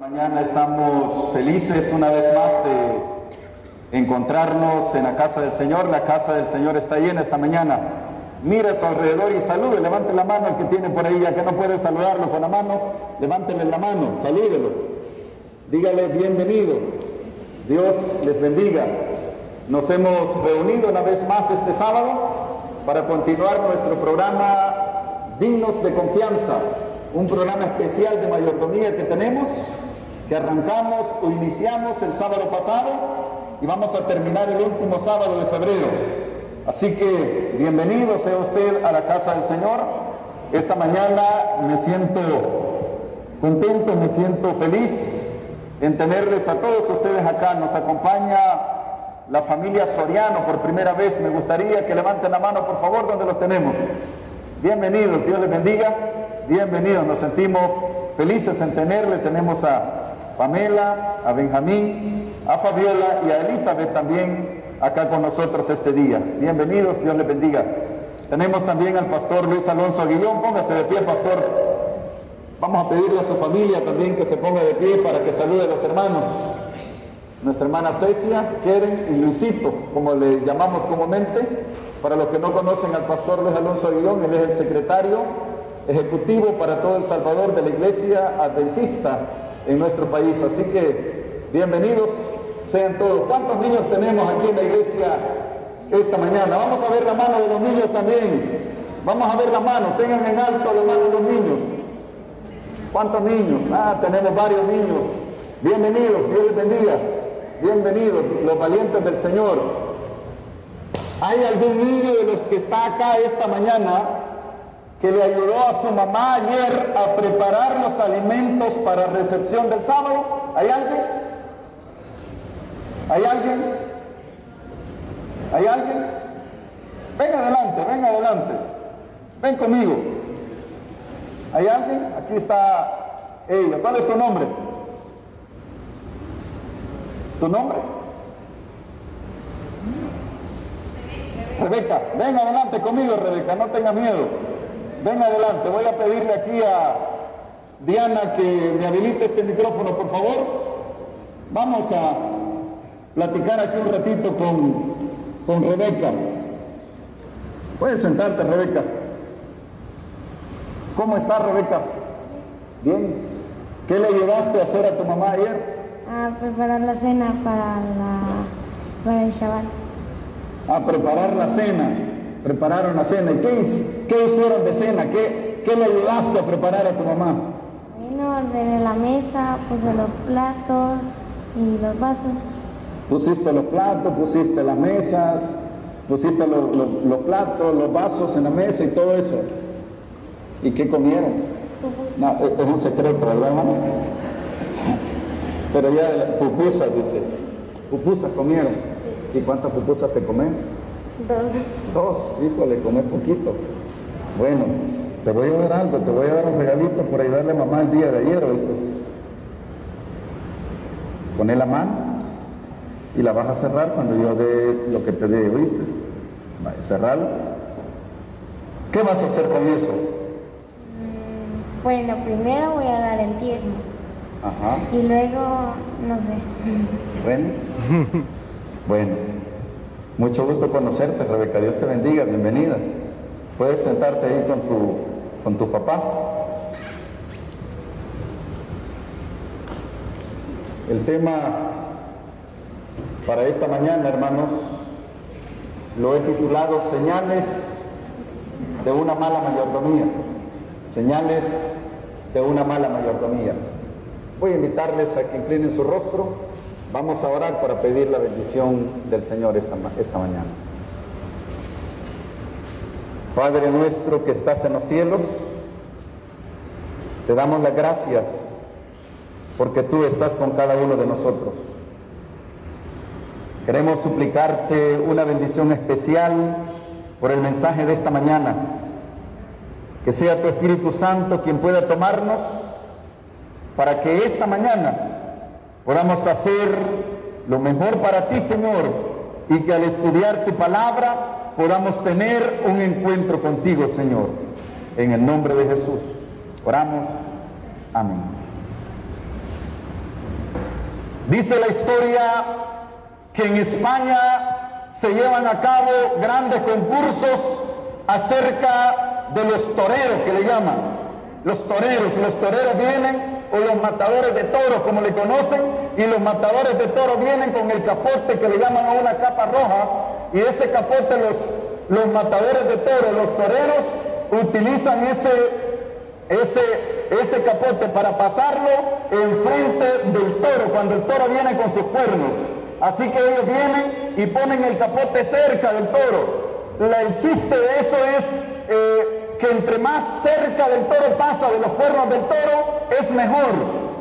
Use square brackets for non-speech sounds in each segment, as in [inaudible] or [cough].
Mañana estamos felices una vez más de encontrarnos en la casa del Señor. La casa del Señor está llena esta mañana. Mire a su alrededor y salude, levante la mano el que tiene por ahí, ya que no puede saludarlo con la mano, levántele la mano, salúdelo. Dígale bienvenido. Dios les bendiga. Nos hemos reunido una vez más este sábado para continuar nuestro programa Dignos de Confianza, un programa especial de mayordomía que tenemos, que arrancamos o iniciamos el sábado pasado y vamos a terminar el último sábado de febrero. Así que bienvenido sea usted a la casa del Señor. Esta mañana me siento contento, me siento feliz en tenerles a todos ustedes acá. Nos acompaña la familia Soriano por primera vez. Me gustaría que levanten la mano, por favor, donde los tenemos. Bienvenidos, Dios les bendiga. Bienvenidos, nos sentimos felices en tenerle. Tenemos a Pamela, a Benjamín, a Fabiola y a Elizabeth también acá con nosotros este día. Bienvenidos, Dios les bendiga. Tenemos también al pastor Luis Alonso Aguillón. Póngase de pie, pastor. Vamos a pedirle a su familia también que se ponga de pie para que salude a los hermanos. Nuestra hermana Cecia, Keren y Luisito, como le llamamos comúnmente. Para los que no conocen al pastor Luis Alonso Aguillón, él es el secretario ejecutivo para todo El Salvador de la Iglesia Adventista en nuestro país. Así que bienvenidos sean todos. ¿Cuántos niños tenemos aquí en la iglesia esta mañana? Vamos a ver la mano de los niños también. Vamos a ver la mano, tengan en alto la mano de los niños. ¿Cuántos niños? Ah, tenemos varios niños. Bienvenidos, Dios les bendiga. Bienvenidos, los valientes del Señor. ¿Hay algún niño de los que está acá esta mañana que le ayudó a su mamá ayer a preparar los alimentos para recepción del sábado? ¿Hay alguien? ¿Hay alguien? ¿Hay alguien? Ven adelante, ven adelante. Ven conmigo. ¿Hay alguien? Aquí está ella. ¿Cuál es tu nombre? ¿Tu nombre? Rebeca, ven adelante conmigo, Rebeca, no tenga miedo. Ven adelante, voy a pedirle aquí a Diana que me habilite este micrófono, por favor. Vamos a platicar aquí un ratito con, con Rebeca. Puedes sentarte, Rebeca. ¿Cómo está, Rebeca? Bien. ¿Qué le ayudaste a hacer a tu mamá ayer? A preparar la cena para, la, para el Shabbat. A preparar la cena. Prepararon la cena. ¿Y qué, qué hicieron de cena? ¿Qué, ¿Qué le ayudaste a preparar a tu mamá? Vino, ordené la mesa, puse los platos y los vasos. Pusiste los platos, pusiste las mesas, pusiste los, los, los platos, los vasos en la mesa y todo eso. ¿Y qué comieron? No, es un secreto, ¿verdad, hermano? Pero ya pupusas, dice. Pupusas comieron. ¿Y cuántas pupusas te comes? Dos. Dos, híjole, comer poquito. Bueno, te voy a dar algo, te voy a dar un regalito por ayudarle a mamá el día de ayer, ¿oíste? Poné la mano y la vas a cerrar cuando yo dé lo que te dé, ¿oíste? Vale, cerralo. ¿Qué vas a hacer con eso? Bueno, primero voy a dar el diezmo. Ajá. Y luego, no sé. Bueno. [laughs] bueno. Mucho gusto conocerte, Rebeca. Dios te bendiga. Bienvenida. Puedes sentarte ahí con, tu, con tus papás. El tema para esta mañana, hermanos, lo he titulado Señales de una mala mayordomía. Señales de una mala mayordomía. Voy a invitarles a que inclinen su rostro. Vamos a orar para pedir la bendición del Señor esta, esta mañana. Padre nuestro que estás en los cielos, te damos las gracias porque tú estás con cada uno de nosotros. Queremos suplicarte una bendición especial por el mensaje de esta mañana. Que sea tu Espíritu Santo quien pueda tomarnos para que esta mañana podamos hacer lo mejor para ti, Señor, y que al estudiar tu palabra podamos tener un encuentro contigo, Señor. En el nombre de Jesús. Oramos. Amén. Dice la historia que en España se llevan a cabo grandes concursos acerca de los toreros que le llaman. Los toreros, los toreros vienen, o los matadores de toros como le conocen, y los matadores de toros vienen con el capote que le llaman a una capa roja, y ese capote los, los matadores de toros, los toreros, utilizan ese, ese, ese capote para pasarlo enfrente del toro, cuando el toro viene con sus cuernos. Así que ellos vienen y ponen el capote cerca del toro. el chiste de eso es eh, que entre más cerca del toro pasa de los cuernos del toro, es mejor.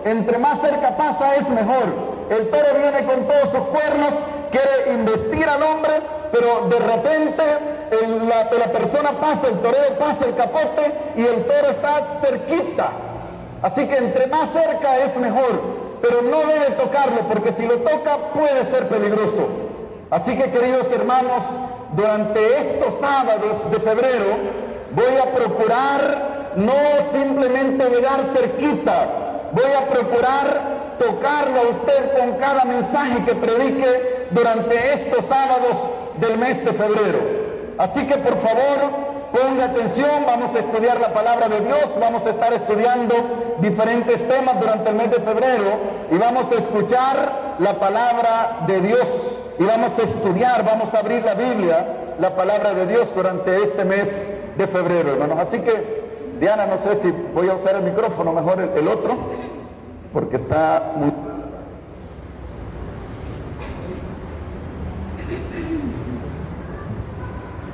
Entre más cerca pasa, es mejor. El toro viene con todos sus cuernos, quiere investir al hombre, pero de repente la, la persona pasa, el torero pasa el capote y el toro está cerquita. Así que entre más cerca es mejor, pero no debe tocarlo porque si lo toca puede ser peligroso. Así que queridos hermanos, durante estos sábados de febrero voy a procurar no simplemente llegar cerquita, voy a procurar tocarlo a usted con cada mensaje que predique durante estos sábados del mes de febrero. Así que por favor, ponga atención, vamos a estudiar la palabra de Dios, vamos a estar estudiando diferentes temas durante el mes de febrero y vamos a escuchar la palabra de Dios. Y vamos a estudiar, vamos a abrir la Biblia, la palabra de Dios durante este mes de febrero, hermanos. Así que, Diana, no sé si voy a usar el micrófono, mejor el, el otro, porque está muy...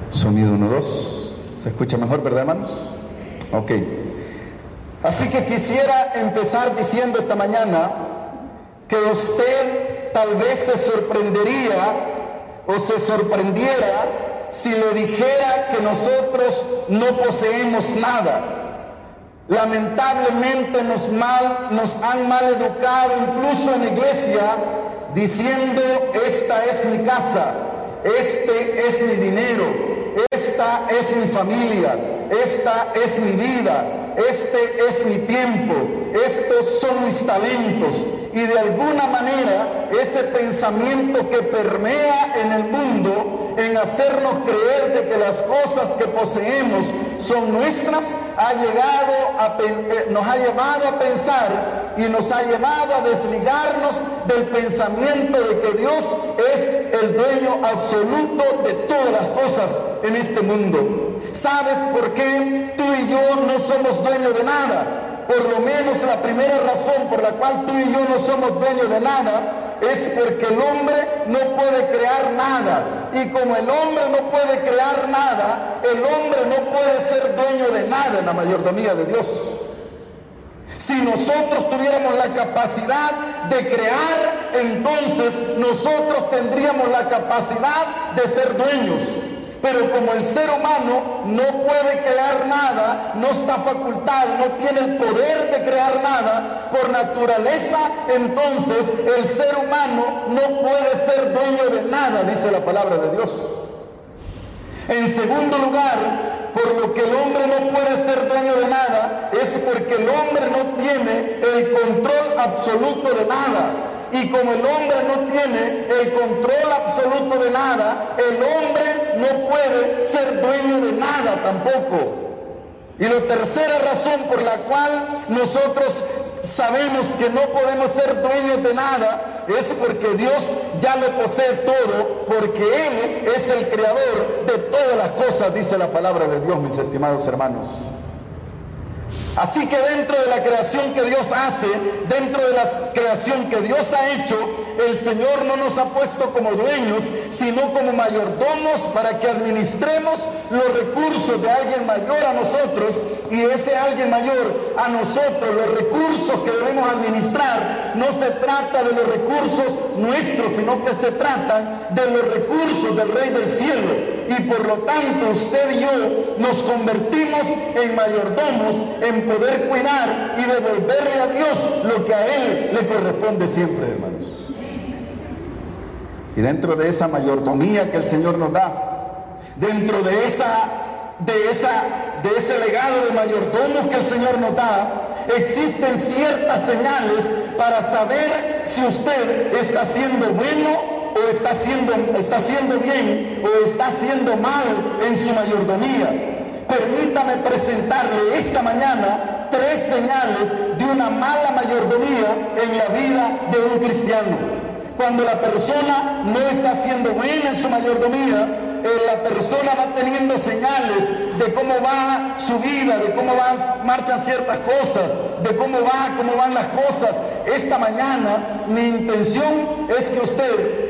Sonido 1, 2. ¿Se escucha mejor, verdad, hermanos? Ok. Así que quisiera empezar diciendo esta mañana que usted tal vez se sorprendería o se sorprendiera si le dijera que nosotros no poseemos nada. Lamentablemente nos, mal, nos han mal educado incluso en la iglesia diciendo, esta es mi casa, este es mi dinero, esta es mi familia, esta es mi vida, este es mi tiempo, estos son mis talentos. Y de alguna manera ese pensamiento que permea en el mundo en hacernos creer de que las cosas que poseemos son nuestras, ha llegado a, eh, nos ha llevado a pensar y nos ha llevado a desligarnos del pensamiento de que Dios es el dueño absoluto de todas las cosas en este mundo. ¿Sabes por qué tú y yo no somos dueños de nada? Por lo menos la primera razón por la cual tú y yo no somos dueños de nada es porque el hombre no puede crear nada. Y como el hombre no puede crear nada, el hombre no puede ser dueño de nada en la mayordomía de Dios. Si nosotros tuviéramos la capacidad de crear, entonces nosotros tendríamos la capacidad de ser dueños. Pero como el ser humano no puede crear nada, no está facultado, no tiene el poder de crear nada por naturaleza, entonces el ser humano no puede ser dueño de nada, dice la palabra de Dios. En segundo lugar, por lo que el hombre no puede ser dueño de nada, es porque el hombre no tiene el control absoluto de nada. Y como el hombre no tiene el control absoluto de nada, el hombre no puede ser dueño de nada tampoco. Y la tercera razón por la cual nosotros sabemos que no podemos ser dueños de nada es porque Dios ya lo posee todo, porque Él es el creador de todas las cosas, dice la palabra de Dios, mis estimados hermanos. Así que dentro de la creación que Dios hace, dentro de la creación que Dios ha hecho, el Señor no nos ha puesto como dueños, sino como mayordomos para que administremos los recursos de alguien mayor a nosotros y ese alguien mayor a nosotros, los recursos que debemos administrar, no se trata de los recursos nuestros, sino que se trata de los recursos del Rey del Cielo. Y por lo tanto usted y yo nos convertimos en mayordomos, en poder cuidar y devolverle a Dios lo que a Él le corresponde siempre, hermanos. Y dentro de esa mayordomía que el Señor nos da, dentro de esa, de esa, de ese legado de mayordomos que el Señor nos da, existen ciertas señales para saber si usted está haciendo bueno o está haciendo, está haciendo bien o está haciendo mal en su mayordomía. Permítame presentarle esta mañana tres señales de una mala mayordomía en la vida de un cristiano. Cuando la persona no está haciendo bien en su mayordomía, eh, la persona va teniendo señales de cómo va su vida, de cómo van, marchan ciertas cosas, de cómo va, cómo van las cosas. Esta mañana mi intención es que usted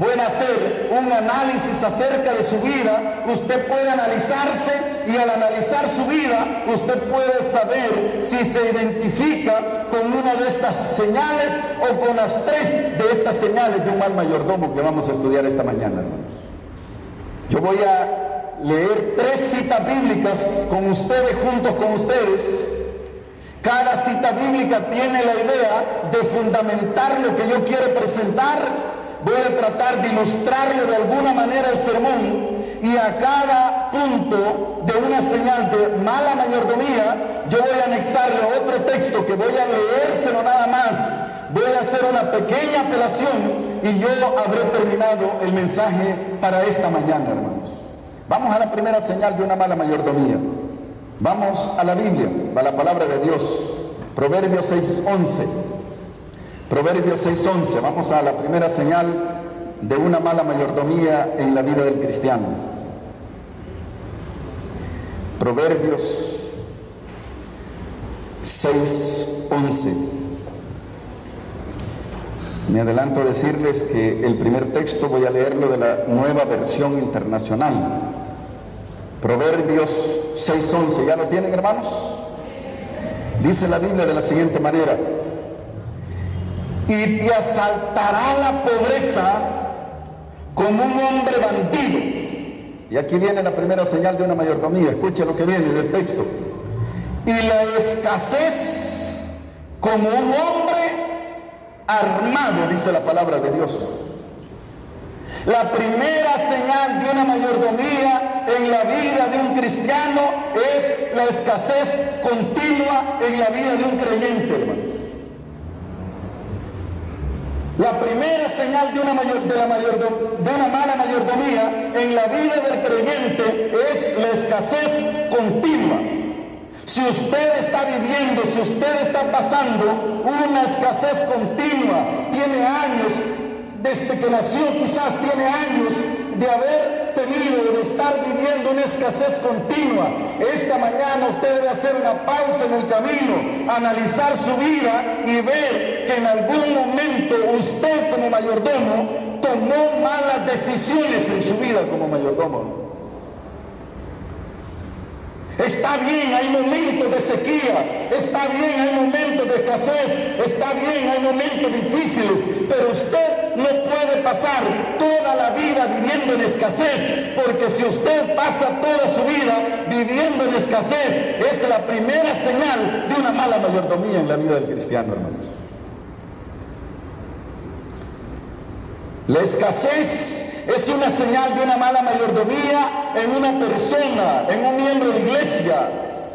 pueda hacer un análisis acerca de su vida, usted puede analizarse y al analizar su vida usted puede saber si se identifica con una de estas señales o con las tres de estas señales de un mal mayordomo que vamos a estudiar esta mañana, Yo voy a leer tres citas bíblicas con ustedes, juntos con ustedes. Cada cita bíblica tiene la idea de fundamentar lo que yo quiero presentar voy a tratar de ilustrarle de alguna manera el sermón y a cada punto de una señal de mala mayordomía, yo voy a anexarle otro texto que voy a leérselo nada más. Voy a hacer una pequeña apelación y yo habré terminado el mensaje para esta mañana, hermanos. Vamos a la primera señal de una mala mayordomía. Vamos a la Biblia, a la palabra de Dios. Proverbios 6:11. Proverbios 6:11, vamos a la primera señal de una mala mayordomía en la vida del cristiano. Proverbios 6:11. Me adelanto a decirles que el primer texto voy a leerlo de la nueva versión internacional. Proverbios 6:11, ¿ya lo tienen hermanos? Dice la Biblia de la siguiente manera y te asaltará la pobreza como un hombre bandido. Y aquí viene la primera señal de una mayordomía. Escuche lo que viene del texto. Y la escasez como un hombre armado, dice la palabra de Dios. La primera señal de una mayordomía en la vida de un cristiano es la escasez continua en la vida de un creyente, hermano. La primera señal de una, la de una mala mayordomía en la vida del creyente es la escasez continua. Si usted está viviendo, si usted está pasando una escasez continua, tiene años, desde que nació quizás tiene años de haber tenido, de estar viviendo una escasez continua. Esta mañana usted debe hacer una pausa en el camino, analizar su vida y ver que en algún momento usted como mayordomo tomó malas decisiones en su vida como mayordomo. Está bien, hay momentos de sequía, está bien, hay momentos de escasez, está bien, hay momentos difíciles, pero usted no puede pasar toda la vida viviendo en escasez, porque si usted pasa toda su vida viviendo en escasez, es la primera señal de una mala mayordomía en la vida del cristiano, hermanos. La escasez es una señal de una mala mayordomía en una persona, en un miembro de iglesia.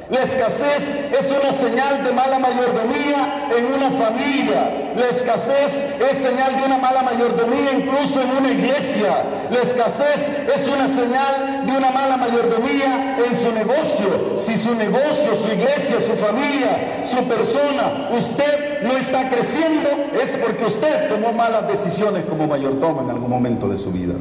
La escasez es una señal de mala mayordomía en una familia. La escasez es señal de una mala mayordomía incluso en una iglesia. La escasez es una señal de una mala mayordomía en su negocio. Si su negocio, su iglesia, su familia, su persona, usted no está creciendo, es porque usted tomó malas decisiones como mayordomo en algún momento de su vida.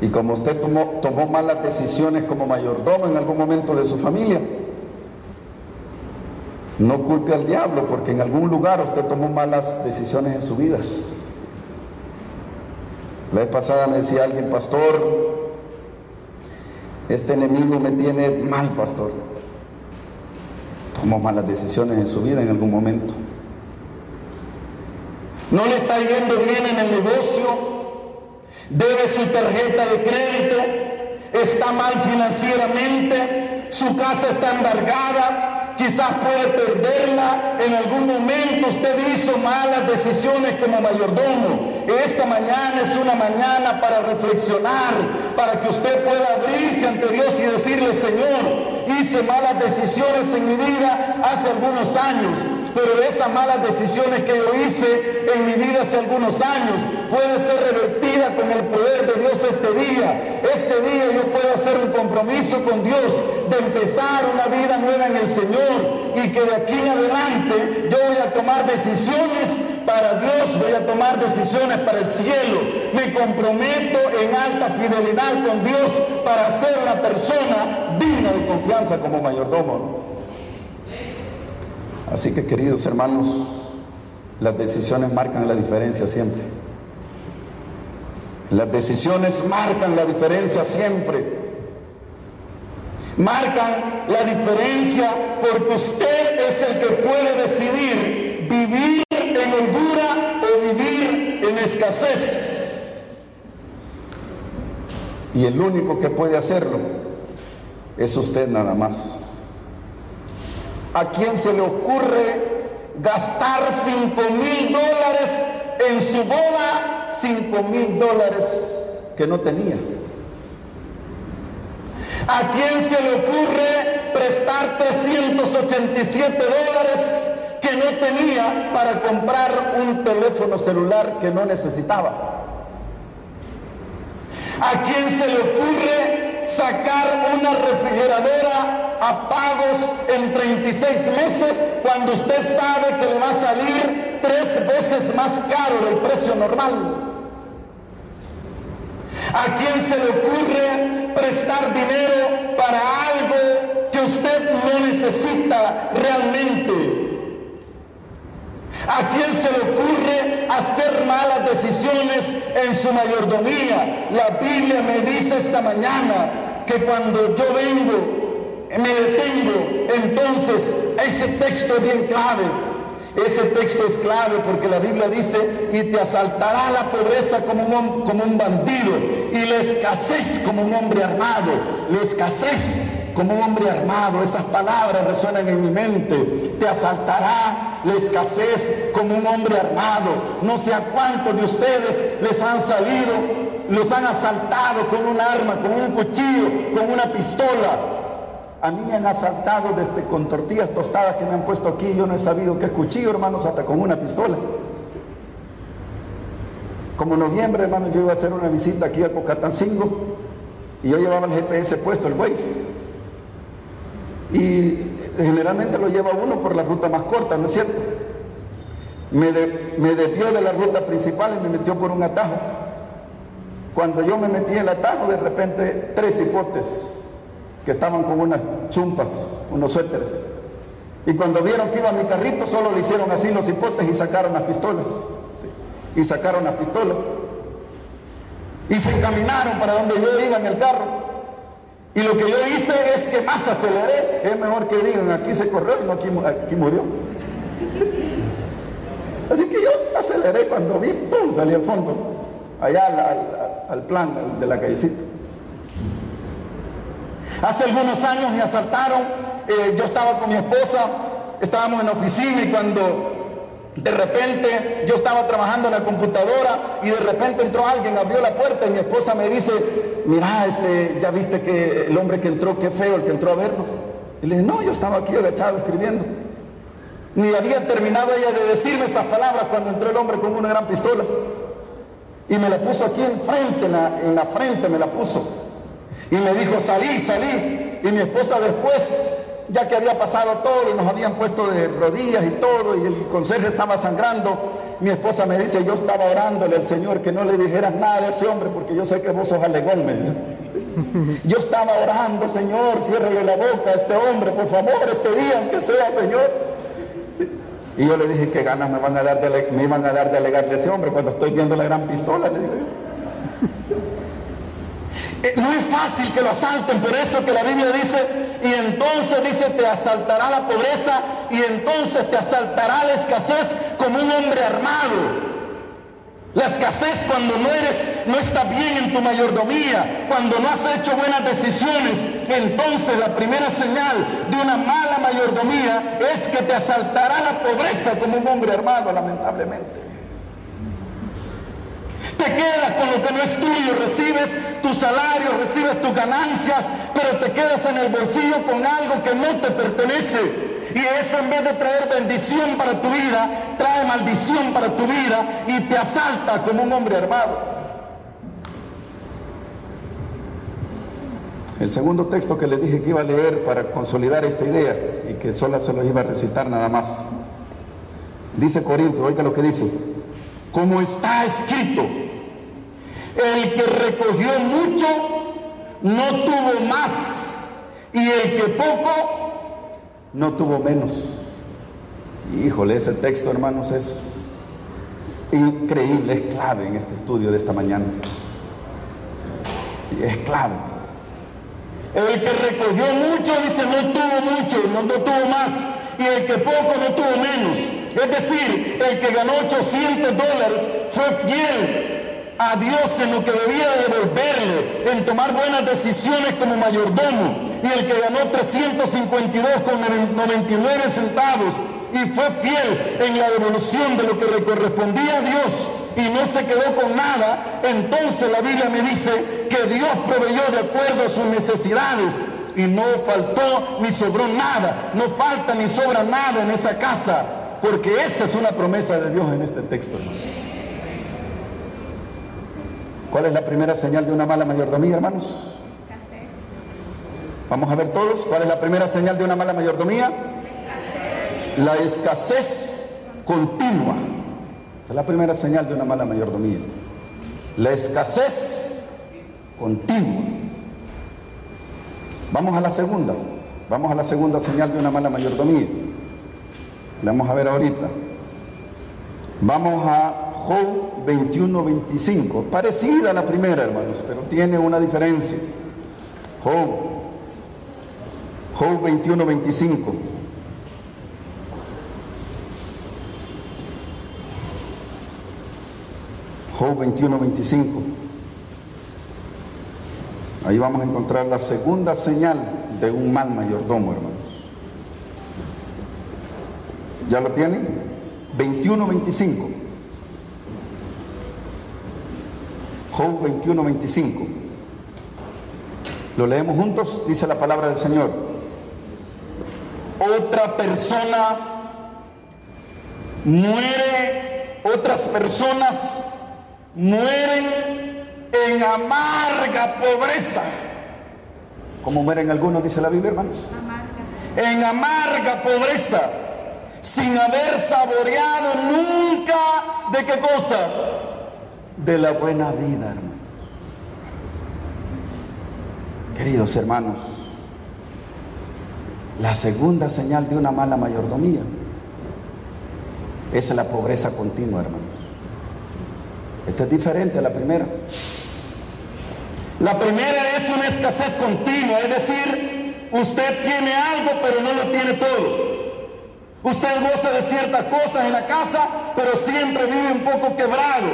Y como usted tomó, tomó malas decisiones como mayordomo en algún momento de su familia, no culpe al diablo porque en algún lugar usted tomó malas decisiones en su vida. La vez pasada me decía alguien, pastor, este enemigo me tiene mal, pastor. Tomó malas decisiones en su vida en algún momento. No le está yendo bien en el negocio, debe su tarjeta de crédito, está mal financieramente, su casa está embargada, quizás puede perderla, en algún momento usted hizo malas decisiones como mayordomo. Esta mañana es una mañana para reflexionar, para que usted pueda abrirse ante Dios y decirle, Señor, hice malas decisiones en mi vida hace algunos años pero esas malas decisiones que yo hice en mi vida hace algunos años puede ser revertida con el poder de Dios este día. Este día yo puedo hacer un compromiso con Dios de empezar una vida nueva en el Señor y que de aquí en adelante yo voy a tomar decisiones para Dios, voy a tomar decisiones para el cielo. Me comprometo en alta fidelidad con Dios para ser una persona digna de confianza como mayordomo. Así que queridos hermanos, las decisiones marcan la diferencia siempre. Las decisiones marcan la diferencia siempre. Marcan la diferencia porque usted es el que puede decidir vivir en holgura o vivir en escasez. Y el único que puede hacerlo es usted nada más. ¿A quién se le ocurre gastar 5 mil dólares en su boda? 5 mil dólares que no tenía. ¿A quién se le ocurre prestar 387 dólares que no tenía para comprar un teléfono celular que no necesitaba? ¿A quién se le ocurre sacar una refrigeradora a pagos en 36 meses cuando usted sabe que le va a salir tres veces más caro del precio normal? ¿A quién se le ocurre prestar dinero para algo que usted no necesita realmente? ¿A quién se le ocurre hacer malas decisiones en su mayordomía? La Biblia me dice esta mañana que cuando yo vengo, me detengo, entonces ese texto es bien clave. Ese texto es clave porque la Biblia dice, y te asaltará la pobreza como un, como un bandido, y la escasez como un hombre armado. La escasez como un hombre armado, esas palabras resuenan en mi mente. Te asaltará la escasez como un hombre armado. No sé a cuántos de ustedes les han salido, los han asaltado con un arma, con un cuchillo, con una pistola. A mí me han asaltado desde con tortillas tostadas que me han puesto aquí. Yo no he sabido qué cuchillo, hermanos, hasta con una pistola. Como noviembre, hermano, yo iba a hacer una visita aquí a Cocatancingo y yo llevaba el GPS puesto, el Waze. Y generalmente lo lleva uno por la ruta más corta, ¿no es cierto? Me, me desvió de la ruta principal y me metió por un atajo. Cuando yo me metí en el atajo, de repente tres hipotes que estaban con unas chumpas, unos suéteres. Y cuando vieron que iba mi carrito, solo le hicieron así los hipotes y sacaron las pistolas. Y sacaron las pistolas. Y se encaminaron para donde yo iba en el carro. Y lo que yo hice es que más aceleré. Es mejor que digan, aquí se corrió y no aquí, murió. Así que yo aceleré cuando vi, ¡pum! salí al fondo, allá al, al plan de la callecita. Hace algunos años me asaltaron, eh, yo estaba con mi esposa, estábamos en la oficina y cuando de repente yo estaba trabajando en la computadora y de repente entró alguien, abrió la puerta y mi esposa me dice, mira, este, ya viste que el hombre que entró, qué feo el que entró a vernos. Y le dije, no, yo estaba aquí agachado escribiendo. Ni había terminado ella de decirme esas palabras cuando entró el hombre con una gran pistola. Y me la puso aquí enfrente, en la, en la frente me la puso. Y me dijo, salí, salí. Y mi esposa después, ya que había pasado todo y nos habían puesto de rodillas y todo, y el consejo estaba sangrando, mi esposa me dice, yo estaba orándole al Señor que no le dijeras nada a ese hombre, porque yo sé que vos sos alegón, me dice. [laughs] Yo estaba orando, Señor, ciérrele la boca a este hombre, por favor, este día, aunque sea, Señor. Y yo le dije, qué ganas me, van a dar de, me iban a dar de alegarle a ese hombre cuando estoy viendo la gran pistola, le digo eh, no es fácil que lo asalten, por eso que la Biblia dice, y entonces dice, te asaltará la pobreza y entonces te asaltará la escasez como un hombre armado. La escasez cuando no eres, no está bien en tu mayordomía, cuando no has hecho buenas decisiones, entonces la primera señal de una mala mayordomía es que te asaltará la pobreza como un hombre armado, lamentablemente. Te quedas con lo que no es tuyo, recibes tu salario, recibes tus ganancias, pero te quedas en el bolsillo con algo que no te pertenece. Y eso en vez de traer bendición para tu vida, trae maldición para tu vida y te asalta como un hombre armado. El segundo texto que le dije que iba a leer para consolidar esta idea y que solo se lo iba a recitar nada más. Dice Corinto, oiga lo que dice. Como está escrito, el que recogió mucho no tuvo más y el que poco no tuvo menos. Híjole, ese texto, hermanos, es increíble, es clave en este estudio de esta mañana. Sí, es clave. El que recogió mucho, dice, no tuvo mucho, no, no tuvo más. Y el que poco, no tuvo menos. Es decir, el que ganó 800 dólares fue fiel a Dios en lo que debía devolverle, en tomar buenas decisiones como mayordomo. Y el que ganó 352 con 99 centavos y fue fiel en la devolución de lo que le correspondía a Dios y no se quedó con nada, entonces la Biblia me dice que Dios proveyó de acuerdo a sus necesidades y no faltó ni sobró nada, no falta ni sobra nada en esa casa, porque esa es una promesa de Dios en este texto. ¿Cuál es la primera señal de una mala mayordomía, hermanos? Vamos a ver todos, ¿cuál es la primera señal de una mala mayordomía? La escasez continua. Esa es la primera señal de una mala mayordomía. La escasez continua. Vamos a la segunda. Vamos a la segunda señal de una mala mayordomía. La vamos a ver ahorita. Vamos a Job 21-25. Parecida a la primera, hermanos, pero tiene una diferencia. Job. Job 21-25. Job 21, 25. Ahí vamos a encontrar la segunda señal de un mal mayordomo, hermanos. ¿Ya lo tienen? 21, 25. Job 21, 25. Lo leemos juntos, dice la palabra del Señor. Otra persona muere, otras personas mueren en amarga pobreza. ¿Cómo mueren algunos, dice la Biblia, hermanos? En amarga pobreza, sin haber saboreado nunca de qué cosa? De la buena vida, hermanos. Queridos hermanos, la segunda señal de una mala mayordomía es la pobreza continua, hermanos. Esta es diferente a la primera. La primera es una escasez continua, es decir, usted tiene algo pero no lo tiene todo. Usted goza de ciertas cosas en la casa, pero siempre vive un poco quebrado.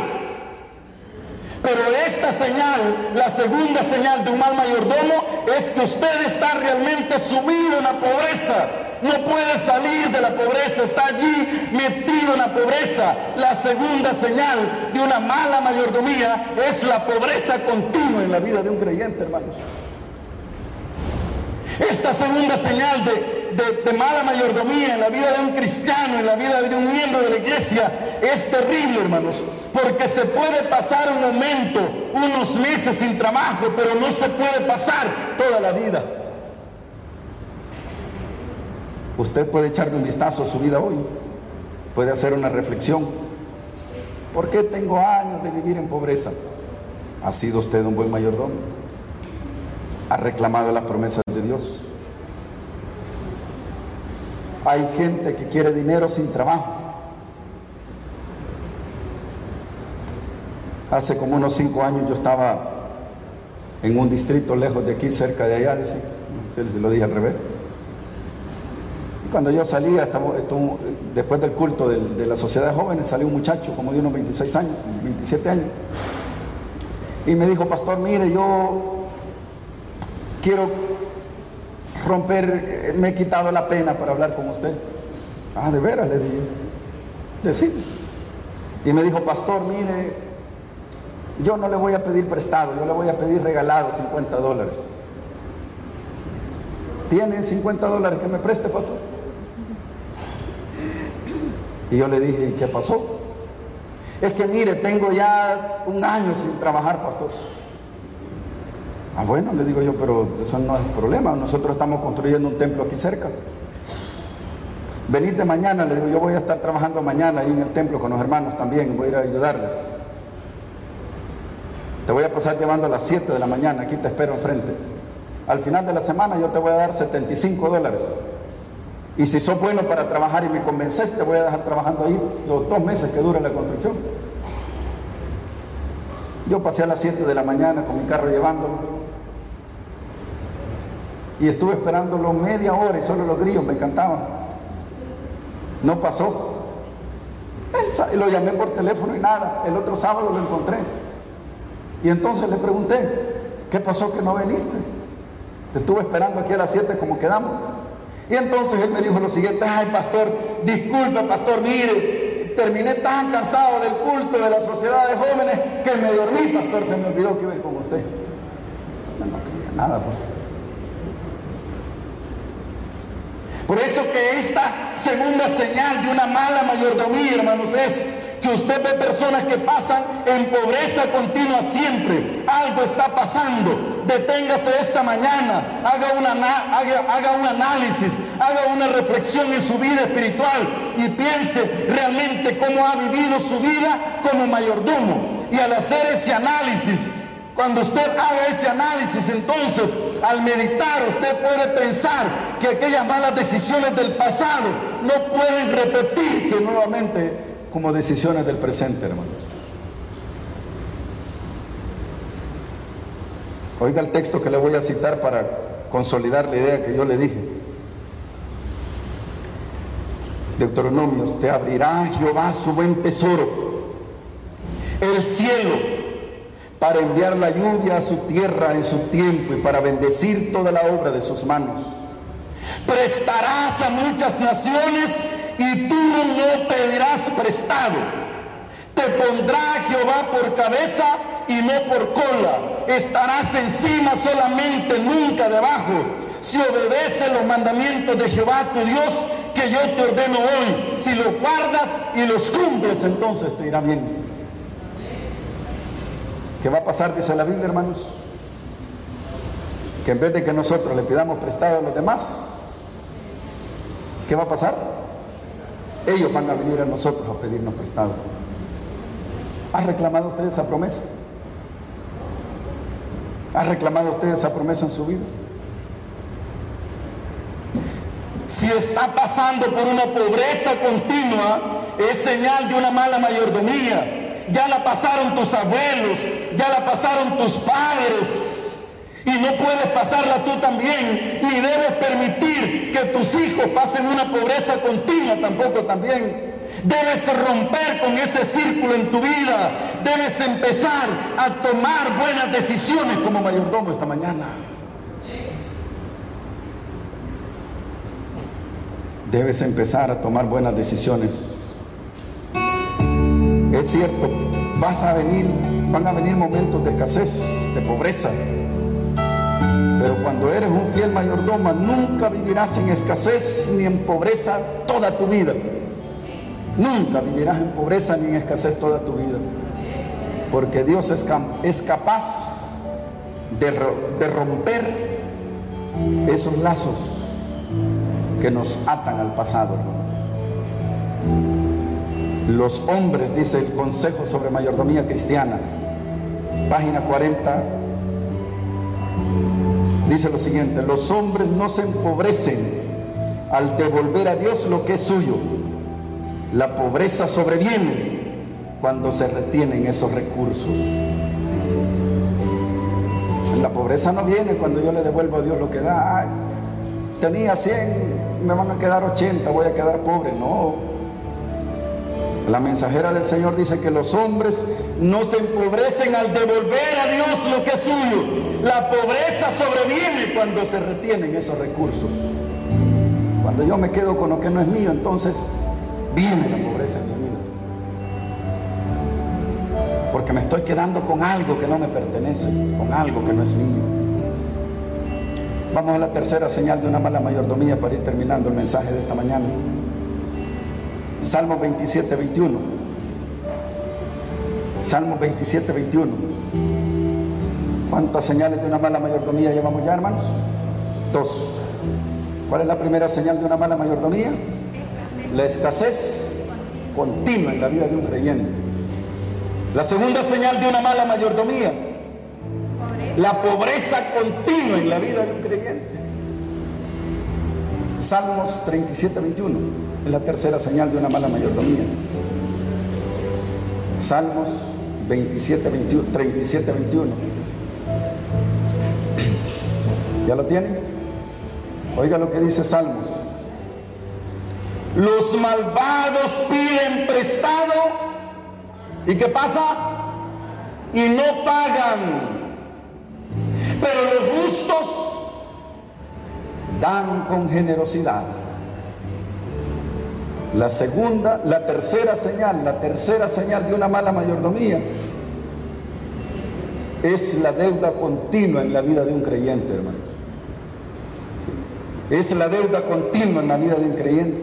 Pero esta señal, la segunda señal de un mal mayordomo, es que usted está realmente subido en la pobreza no puede salir de la pobreza, está allí metido en la pobreza. La segunda señal de una mala mayordomía es la pobreza continua en la vida de un creyente, hermanos. Esta segunda señal de, mala mayordomía en la vida de un cristiano, en la vida de un miembro de la iglesia, es terrible, hermanos, porque se puede pasar un momento, unos meses sin trabajo, pero no se puede pasar toda la vida. Usted puede echarle un vistazo a su vida hoy, puede hacer una reflexión. ¿Por qué tengo años de vivir en pobreza? ¿Ha sido usted un buen mayordomo? ¿Ha reclamado las promesas de Dios? Hay gente que quiere dinero sin trabajo. Hace como unos cinco años yo estaba en un distrito lejos de aquí, cerca de allá, dice, se lo dije al revés cuando yo salía, después del culto de, la sociedad de jóvenes, salió un muchacho como de unos 26 años, 27 años. Y me dijo, pastor, mire, yo quiero romper, me he quitado la pena para hablar con usted. Ah, de veras, le dije. Decir. Y me dijo, pastor, mire, yo no le voy a pedir prestado, yo le voy a pedir regalado 50 dólares. ¿Tiene 50 dólares que me preste, pastor? Y yo le dije, ¿y qué pasó? Es que mire, tengo ya un año sin trabajar, pastor. Ah, bueno, le digo yo, pero eso no es problema. Nosotros estamos construyendo un templo aquí cerca. Venite mañana, le digo, yo voy a estar trabajando mañana ahí en el templo con los hermanos también, voy a ir a ayudarles. Te voy a pasar llevando a las 7 de la mañana, aquí te espero enfrente. Al final de la semana yo te voy a dar 75 dólares. Y si sos bueno para trabajar y me convences, te voy a dejar trabajando ahí los dos meses que dure la construcción. Yo pasé a las 7 de la mañana con mi carro llevándolo. Y estuve esperándolo media hora y solo los grillos me cantaban. No pasó. Lo llamé por teléfono y nada. El otro sábado lo encontré. Y entonces le pregunté, ¿qué pasó que no viniste? Te estuve esperando aquí a las 7 como quedamos. Y entonces él me dijo lo siguiente, ay pastor, disculpe pastor, mire, terminé tan cansado del culto de la sociedad de jóvenes que me dormí, pastor, se me olvidó que iba a ir con usted. No, quería nada, pues. Por eso que esta segunda señal de una mala mayordomía, hermanos, es que usted ve personas que pasan en pobreza continua siempre. Algo está pasando. Deténgase esta mañana, haga, una, haga, un análisis, haga una reflexión en su vida espiritual y piense realmente cómo ha vivido su vida como mayordomo. Y al hacer ese análisis, cuando usted haga ese análisis, entonces al meditar usted puede pensar que aquellas malas decisiones del pasado no pueden repetirse nuevamente como decisiones del presente, hermanos. Oiga el texto que le voy a citar para consolidar la idea que yo le dije. Deuteronomios, te abrirá Jehová su buen tesoro, el cielo para enviar la lluvia a su tierra en su tiempo y para bendecir toda la obra de sus manos. Prestarás a muchas naciones y tú no pedirás prestado. Te pondrá Jehová por cabeza y no por cola. Estarás encima solamente, nunca debajo. Si obedeces los mandamientos de Jehová tu Dios que yo te ordeno hoy, si los guardas y los cumples, entonces te irá bien. ¿Qué va a pasar? Dice la Biblia, hermanos. Que en vez de que nosotros le pidamos prestado a los demás, ¿qué va a pasar? Ellos van a venir a nosotros a pedirnos prestado. ¿Ha reclamado usted esa promesa? ¿Ha reclamado usted esa promesa en su vida? Si está pasando por una pobreza continua, es señal de una mala mayordomía ya la pasaron tus abuelos, ya la pasaron tus padres. Y no puedes pasarla tú también, ni debes permitir que tus hijos pasen una pobreza continua tampoco también. Debes romper con ese círculo en tu vida. Debes empezar a tomar buenas decisiones como mayordomo esta mañana. Debes empezar a tomar buenas decisiones. Es cierto, vas a venir, van a venir momentos de escasez, de pobreza. Pero cuando eres un fiel mayordomo, nunca vivirás en escasez ni en pobreza toda tu vida. Nunca vivirás en pobreza ni en escasez toda tu vida. Porque Dios es, capaz de romper esos lazos que nos atan al pasado. Los hombres, dice el Consejo sobre Mayordomía Cristiana, página 40, dice lo siguiente, los hombres no se empobrecen al devolver a Dios lo que es suyo. La pobreza sobreviene cuando se retienen esos recursos. La pobreza no viene cuando yo le devuelvo a Dios lo que da. tenía 100, me van a quedar 80, voy a quedar pobre. No, la mensajera del Señor dice que los hombres no se empobrecen al devolver a Dios lo que es suyo. La pobreza sobreviene cuando se retienen esos recursos. Cuando yo me quedo con lo que no es mío, entonces viene la pobreza en mi vida. Porque me estoy quedando con algo que no me pertenece, con algo que no es mío. Vamos a la tercera señal de una mala mayordomía para ir terminando el mensaje de esta mañana. Salmo 27, 21. Salmo 27, 21. ¿Cuántas señales de una mala mayordomía llevamos ya, hermanos? Dos. ¿Cuál es la primera señal de una mala mayordomía? La escasez continua en la vida de un creyente. La segunda señal de una mala mayordomía, la pobreza continua en la vida de un creyente. Salmos 37, 21 es la tercera señal de una mala mayordomía. Salmos 27, 21, 37, 21. ¿Ya lo tienen? Oiga lo que dice Salmos. Los malvados piden prestado. ¿Y qué pasa? Y no pagan. Pero los justos dan con generosidad. La segunda, la tercera señal, la tercera señal de una mala mayordomía es la deuda continua en la vida de un creyente, hermano. Es la deuda continua en la vida de un creyente.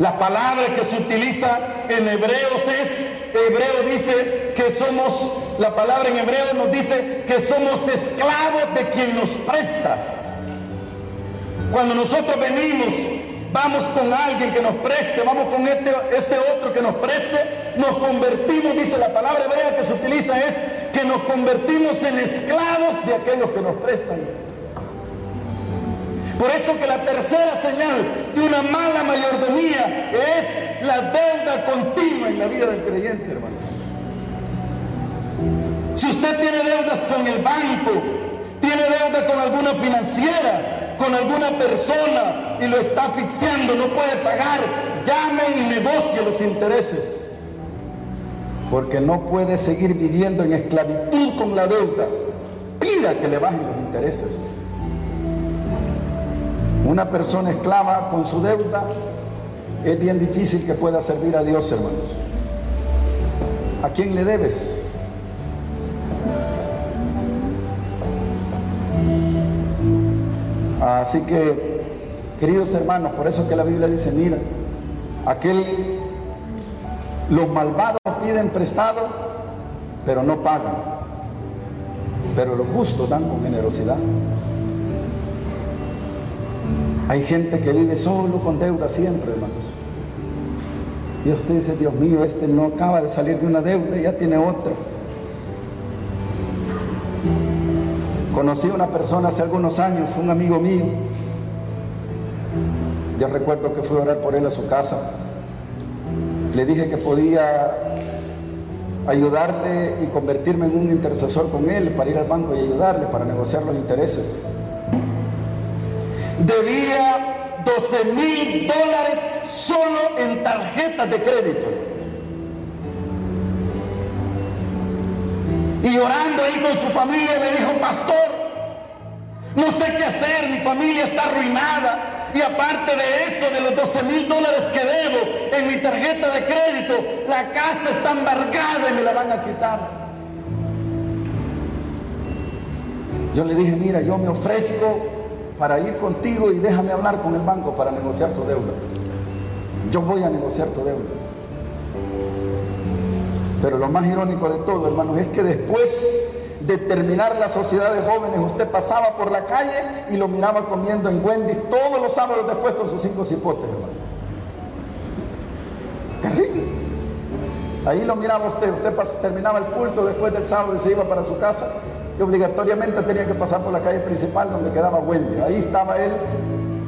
La palabra que se utiliza en hebreos es, hebreo dice que somos, la palabra en hebreo nos dice que somos esclavos de quien nos presta. Cuando nosotros venimos, vamos con alguien que nos preste, vamos con este, este otro que nos preste, nos convertimos, dice la palabra hebrea que se utiliza es que nos convertimos en esclavos de aquellos que nos prestan. Por eso que la tercera señal de una mala mayordomía es la deuda continua en la vida del creyente, hermano. Si usted tiene deudas con el banco, tiene deuda con alguna financiera, con alguna persona y lo está asfixiando, no puede pagar, llame y negocie los intereses. Porque no puede seguir viviendo en esclavitud con la deuda. Pida que le bajen los intereses. Una persona esclava con su deuda es bien difícil que pueda servir a Dios, hermanos. ¿A quién le debes? Así que, queridos hermanos, por eso que la Biblia dice, mira, aquel, los malvados piden prestado, pero no pagan, pero los justos dan con generosidad. Hay gente que vive solo con deuda siempre, hermanos. Y usted dice, Dios mío, este no acaba de salir de una deuda y ya tiene otra. Conocí a una persona hace algunos años, un amigo mío. Yo recuerdo que fui a orar por él a su casa. Le dije que podía ayudarle y convertirme en un intercesor con él para ir al banco y ayudarle para negociar los intereses. Debía 12 mil dólares solo en tarjetas de crédito. Y orando ahí con su familia me dijo, pastor, no sé qué hacer, mi familia está arruinada. Y aparte de eso, de los 12 mil dólares que debo en mi tarjeta de crédito, la casa está embargada y me la van a quitar. Yo le dije, mira, yo me ofrezco para ir contigo y déjame hablar con el banco para negociar tu deuda. Yo voy a negociar tu deuda. Pero lo más irónico de todo, hermanos, es que después de terminar la sociedad de jóvenes, usted pasaba por la calle y lo miraba comiendo en Wendy todos los sábados después con sus cinco cipotes, hermano. Terrible. Ahí lo miraba usted, usted terminaba el culto después del sábado y se iba para su casa y obligatoriamente tenía que pasar por la calle principal donde quedaba Wendy. Ahí estaba él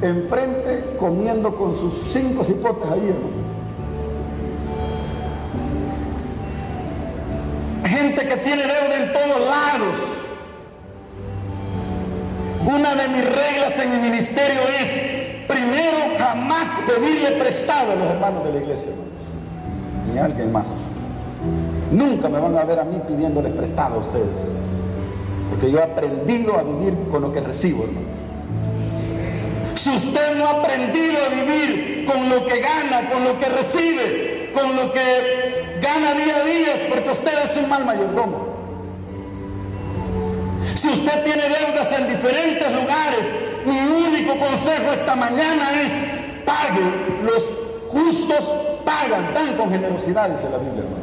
enfrente comiendo con sus cinco cipotes ahí, hermano. Gente que tiene deuda en todos lados. Una de mis reglas en mi ministerio es, primero, jamás pedirle prestado a los hermanos de la iglesia, ni a alguien más. Nunca me van a ver a mí pidiéndoles prestado a ustedes, porque yo he aprendido a vivir con lo que recibo, hermano. Si usted no ha aprendido a vivir con lo que gana, con lo que recibe, con lo que gana día a día, porque usted es un mal mayordomo. Si usted tiene deudas en diferentes lugares, mi único consejo esta mañana es pague los justos pagan, dan con generosidad, dice la Biblia, hermano.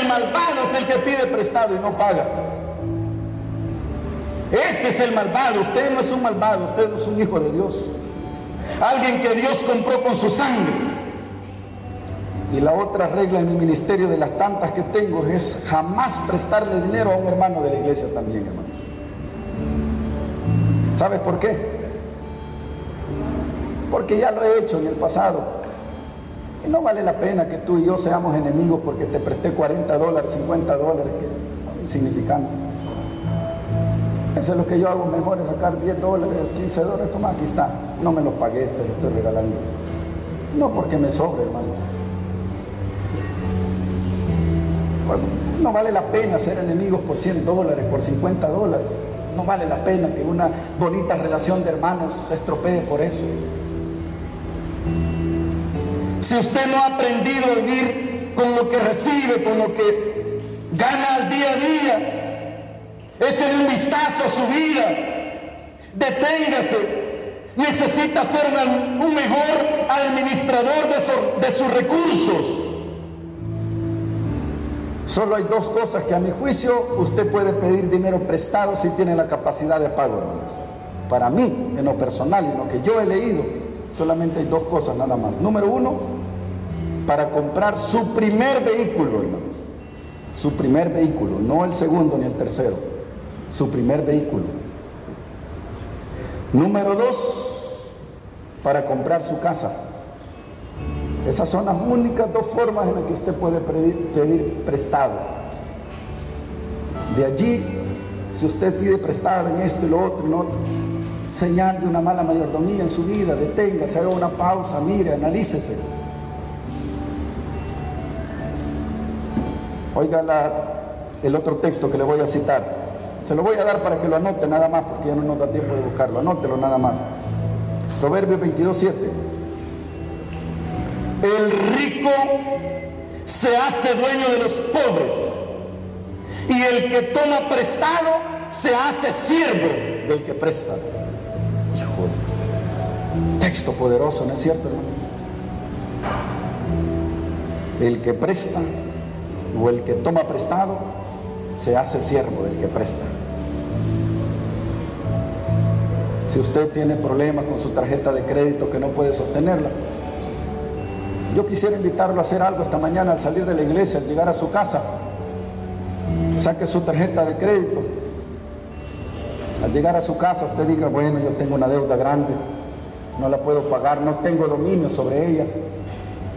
El malvado es el que pide prestado y no paga. Ese es el malvado. Usted no es un malvado, usted no es un hijo de Dios. Alguien que Dios compró con su sangre. Y la otra regla en mi ministerio de las tantas que tengo es jamás prestarle dinero a un hermano de la iglesia también, hermano. ¿Sabes por qué? Porque ya lo he hecho en el pasado. Y no vale la pena que tú y yo seamos enemigos porque te presté 40 dólares, 50 dólares, que es insignificante. Eso es lo que yo hago mejor, es sacar 10 dólares, 15 dólares, toma, aquí está. No me lo pagué, te lo estoy regalando. No porque me sobre, hermano. No vale la pena ser enemigos por 100 dólares, por 50 dólares. No vale la pena que una bonita relación de hermanos se estropee por eso. Si usted no ha aprendido a vivir con lo que recibe, con lo que gana al día a día, échale un vistazo a su vida, deténgase. Necesita ser un mejor administrador de, de sus recursos. Solo hay dos cosas que a mi juicio usted puede pedir dinero prestado si tiene la capacidad de pago, Para mí, en lo personal, en lo que yo he leído, solamente hay dos cosas nada más. Número uno, para comprar su primer vehículo, hermanos. Su primer vehículo, no el segundo ni el tercero. Su primer vehículo. Número dos, para comprar su casa. Esas son las únicas dos formas en las que usted puede pedir, prestado. De allí, si usted pide prestado en esto y lo otro y lo otro, señal de una mala mayordomía en su vida, deténgase, haga una pausa, mire, analícese. Oiga el otro texto que le voy a citar. Se lo voy a dar para que lo anote nada más, porque ya no nos da tiempo de buscarlo. Anótelo nada más. Proverbios 22, 7. El rico se hace dueño de los pobres y el que toma prestado se hace siervo del que presta. Texto poderoso, ¿no es cierto, hermano? El que presta o el que toma prestado se hace siervo del que presta. Si usted tiene problemas con su tarjeta de crédito que no puede sostenerla, yo quisiera invitarlo a hacer algo esta mañana al salir de la iglesia, al llegar a su casa. Saque su tarjeta de crédito. Al llegar a su casa usted diga, bueno, yo tengo una deuda grande, no la puedo pagar, no tengo dominio sobre ella.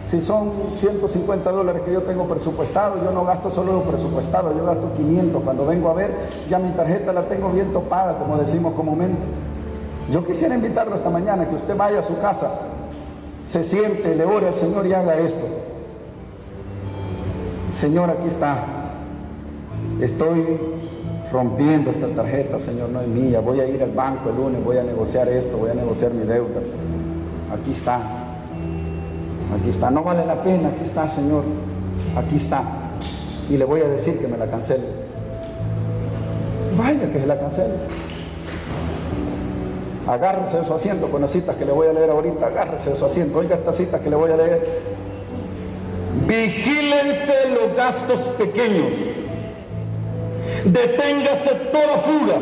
Si son 150 dólares que yo tengo presupuestado, yo no gasto solo lo presupuestado, yo gasto 500. Cuando vengo a ver, ya mi tarjeta la tengo bien topada, como decimos comúnmente. Yo quisiera invitarlo esta mañana que usted vaya a su casa se siente, le ore al Señor y haga esto. Señor, aquí está. Estoy rompiendo esta tarjeta, Señor, no es mía. Voy a ir al banco el lunes, voy a negociar esto, voy a negociar mi deuda. Aquí está. Aquí está. No vale la pena, aquí está, Señor. Aquí está. Y le voy a decir que me la cancele. Vaya que se la cancele. Agárrese de su asiento con las citas que le voy a leer ahorita. Agárrese de su asiento. Oiga estas citas que le voy a leer. Vigílense los gastos pequeños. Deténgase toda fuga.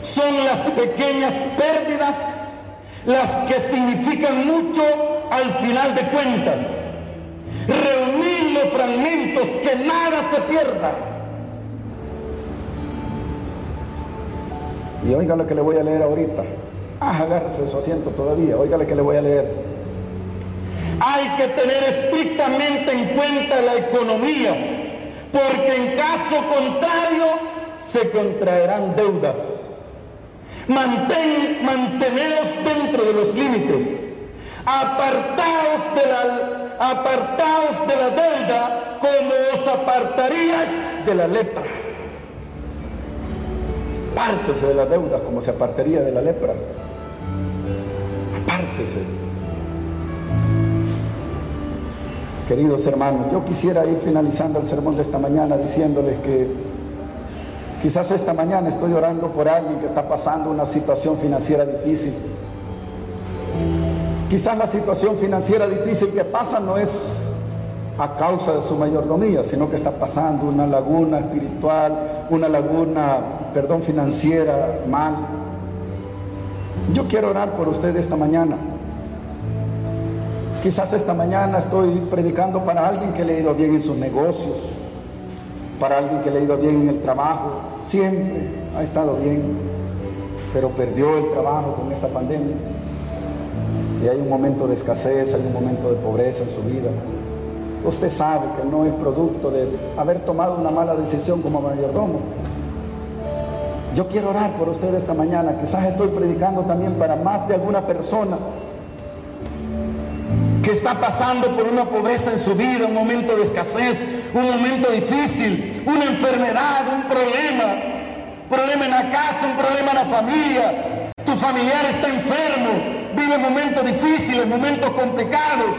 Son las pequeñas pérdidas las que significan mucho al final de cuentas. Reunir los fragmentos, que nada se pierda Y oiga lo que le voy a leer ahorita. Ah, agárrese su asiento todavía. Oiga lo que le voy a leer. Hay que tener estrictamente en cuenta la economía, porque en caso contrario se contraerán deudas. Mantén, manteneos dentro de los límites. Apartaos de, la, apartaos de la deuda como os apartarías de la lepra. Apártese de la deuda como se apartaría de la lepra. Apártese. Queridos hermanos, yo quisiera ir finalizando el sermón de esta mañana diciéndoles que quizás esta mañana estoy orando por alguien que está pasando una situación financiera difícil. Quizás la situación financiera difícil que pasa no es a causa de su mayordomía, sino que está pasando una laguna espiritual, una laguna, perdón, financiera mal. Yo quiero orar por usted esta mañana. Quizás esta mañana estoy predicando para alguien que le ha ido bien en sus negocios, para alguien que le ha ido bien en el trabajo, siempre ha estado bien, pero perdió el trabajo con esta pandemia. Y hay un momento de escasez, hay un momento de pobreza en su vida. Usted sabe que no es producto de haber tomado una mala decisión como mayordomo. Yo quiero orar por usted esta mañana. Quizás estoy predicando también para más de alguna persona que está pasando por una pobreza en su vida, un momento de escasez, un momento difícil, una enfermedad, un problema, problema en la casa, un problema en la familia. Tu familiar está enfermo, vive momentos difíciles, momentos complicados.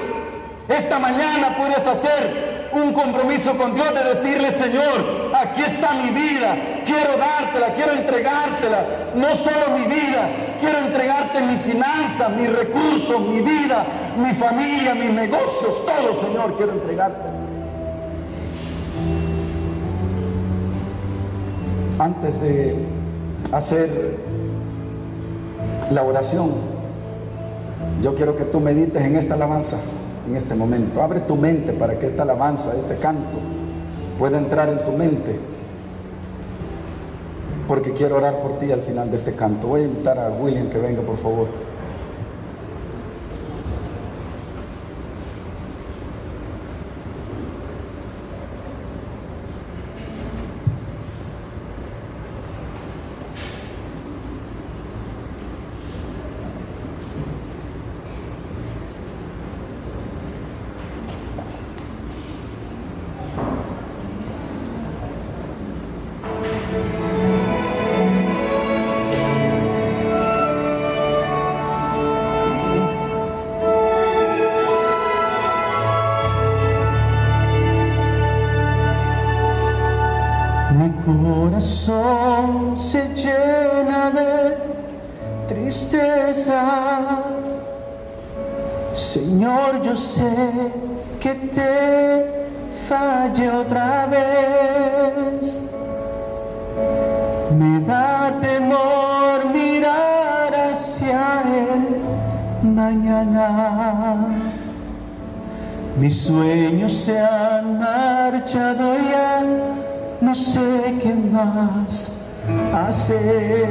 Esta mañana puedes hacer un compromiso con Dios de decirle, Señor, aquí está mi vida, quiero dártela, quiero entregártela. No solo mi vida, quiero entregarte mi finanza, mis recursos, mi vida, mi familia, mis negocios, todo, Señor, quiero entregarte. Antes de hacer la oración, yo quiero que tú medites en esta alabanza en este momento. Abre tu mente para que esta alabanza, este canto, pueda entrar en tu mente. Porque quiero orar por ti al final de este canto. Voy a invitar a William que venga, por favor. Mis sueños se han marchado ya, no sé qué más hacer.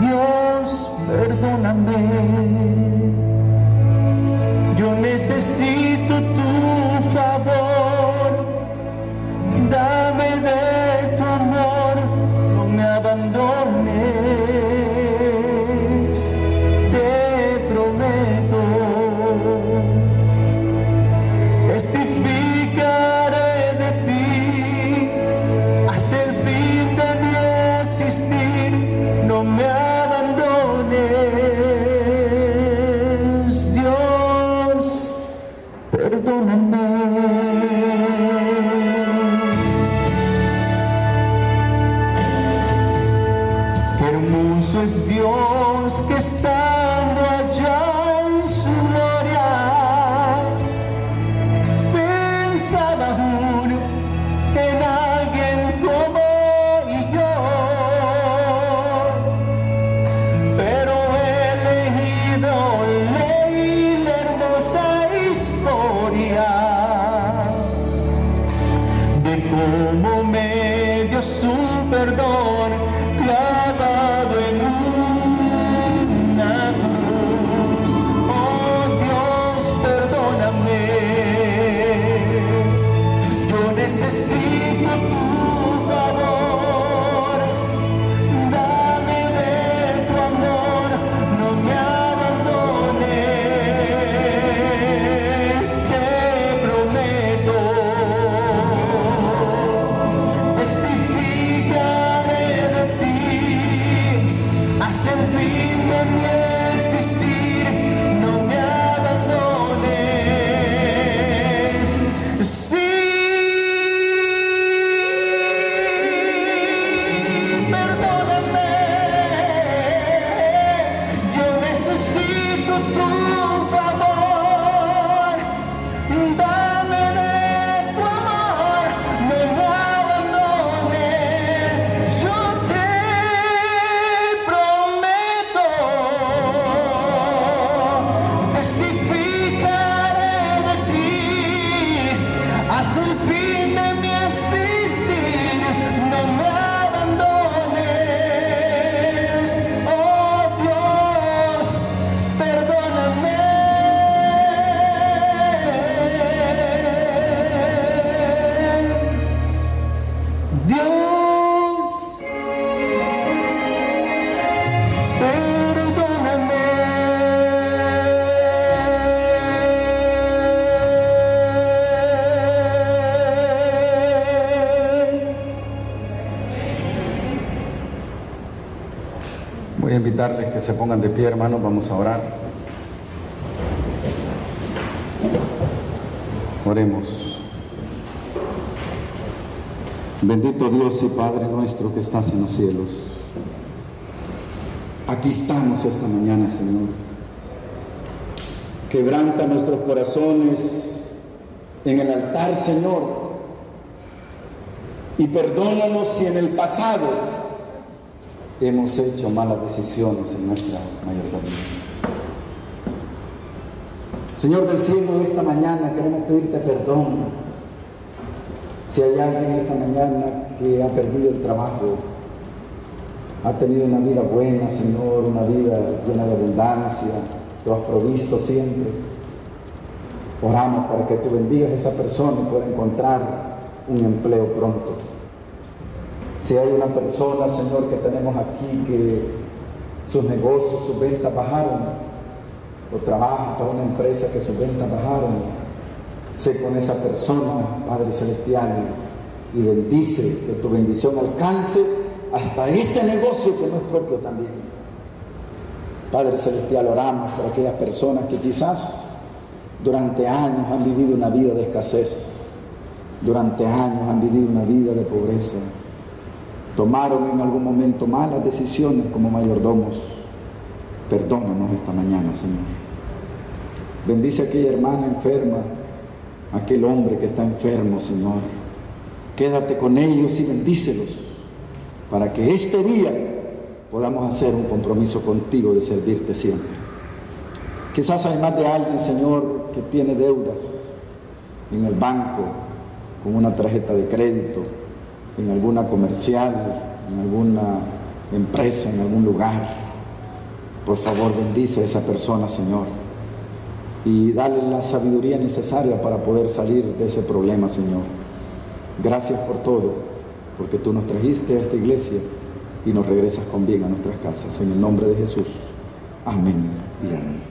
Dios, perdóname, que se pongan de pie, hermanos, vamos a orar. Oremos. Bendito Dios y Padre nuestro que estás en los cielos. Aquí estamos esta mañana, Señor. Quebranta nuestros corazones en el altar, Señor. Y perdónanos si en el pasado hemos hecho malas decisiones en nuestra mayoría. Señor del cielo, esta mañana queremos pedirte perdón. Si hay alguien esta mañana que ha perdido el trabajo, ha tenido una vida buena, Señor, una vida llena de abundancia, tú has provisto siempre. Oramos para que tú bendigas a esa persona y pueda encontrar un empleo pronto. Si hay una persona, Señor, que tenemos aquí que sus negocios, sus ventas bajaron, o trabaja para una empresa que sus ventas bajaron, sé con esa persona, Padre Celestial, y bendice que tu bendición alcance hasta ese negocio que no es propio también. Padre Celestial, oramos por aquellas personas que quizás durante años han vivido una vida de escasez, durante años han vivido una vida de pobreza tomaron en algún momento malas decisiones como mayordomos. Perdónanos esta mañana, Señor. Bendice a aquella hermana enferma, aquel hombre que está enfermo, Señor. Quédate con ellos y bendícelos para que este día podamos hacer un compromiso contigo de servirte siempre. Quizás hay más de alguien, Señor, que tiene deudas en el banco, con una tarjeta de crédito, en alguna comercial, en alguna empresa, en algún lugar. Por favor, bendice a esa persona, Señor. Y dale la sabiduría necesaria para poder salir de ese problema, Señor. Gracias por todo, porque tú nos trajiste a esta iglesia y nos regresas con bien a nuestras casas. En el nombre de Jesús. Amén y amén.